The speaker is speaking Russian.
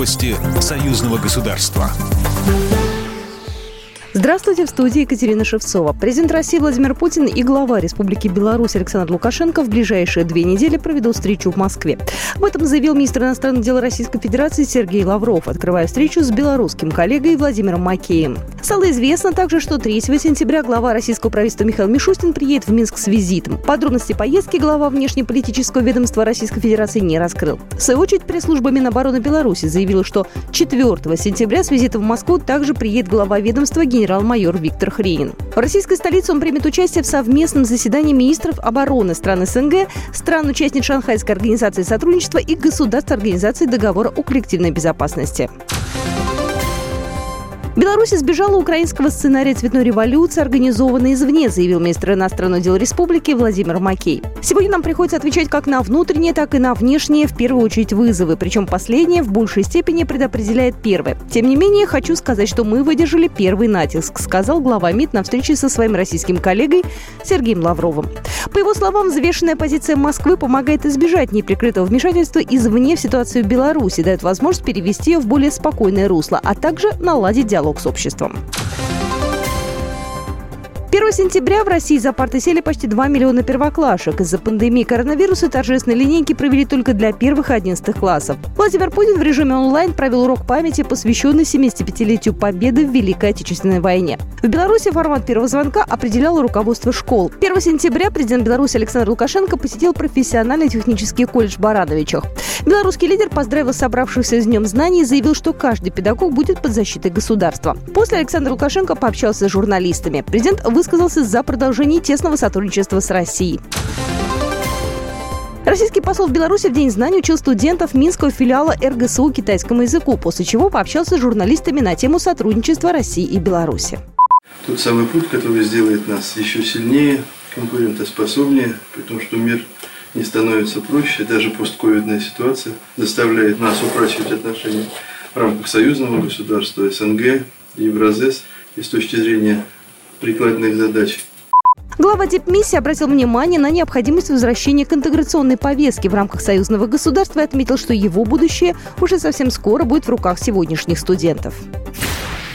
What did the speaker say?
Новости союзного государства. Здравствуйте, в студии Екатерина Шевцова. Президент России Владимир Путин и глава Республики Беларусь Александр Лукашенко в ближайшие две недели проведут встречу в Москве. Об этом заявил министр иностранных дел Российской Федерации Сергей Лавров, открывая встречу с белорусским коллегой Владимиром Макеем. Стало известно также, что 3 сентября глава российского правительства Михаил Мишустин приедет в Минск с визитом. Подробности поездки глава внешнеполитического ведомства Российской Федерации не раскрыл. В свою очередь, пресс-служба Минобороны Беларуси заявила, что 4 сентября с визитом в Москву также приедет глава ведомства генерал генерал-майор Виктор Хренин. В российской столице он примет участие в совместном заседании министров обороны стран СНГ, стран-участниц Шанхайской организации сотрудничества и государств Организации договора о коллективной безопасности. Беларусь избежала украинского сценария цветной революции, организованной извне, заявил министр иностранных дел республики Владимир Макей. Сегодня нам приходится отвечать как на внутренние, так и на внешние, в первую очередь, вызовы. Причем последнее в большей степени предопределяет первое. Тем не менее, хочу сказать, что мы выдержали первый натиск, сказал глава МИД на встрече со своим российским коллегой Сергеем Лавровым. По его словам, взвешенная позиция Москвы помогает избежать неприкрытого вмешательства извне в ситуацию Беларуси, дает возможность перевести ее в более спокойное русло, а также наладить диалог диалог с обществом. 1 сентября в России за парты сели почти 2 миллиона первоклашек. Из-за пандемии коронавируса торжественные линейки провели только для первых и 11 классов. Владимир Путин в режиме онлайн провел урок памяти, посвященный 75-летию победы в Великой Отечественной войне. В Беларуси формат первого звонка определяло руководство школ. 1 сентября президент Беларуси Александр Лукашенко посетил профессиональный технический колледж Барановичах. Белорусский лидер поздравил собравшихся с Днем знаний и заявил, что каждый педагог будет под защитой государства. После Александр Лукашенко пообщался с журналистами. Президент высказался за продолжение тесного сотрудничества с Россией. Российский посол в Беларуси в День знаний учил студентов Минского филиала РГСУ китайскому языку, после чего пообщался с журналистами на тему сотрудничества России и Беларуси. Тот самый путь, который сделает нас еще сильнее, конкурентоспособнее, при том, что мир не становится проще, даже постковидная ситуация заставляет нас упрочивать отношения в рамках союзного государства, СНГ, Евразес и с точки зрения прикладных задач. Глава дипмиссии обратил внимание на необходимость возвращения к интеграционной повестке в рамках союзного государства и отметил, что его будущее уже совсем скоро будет в руках сегодняшних студентов.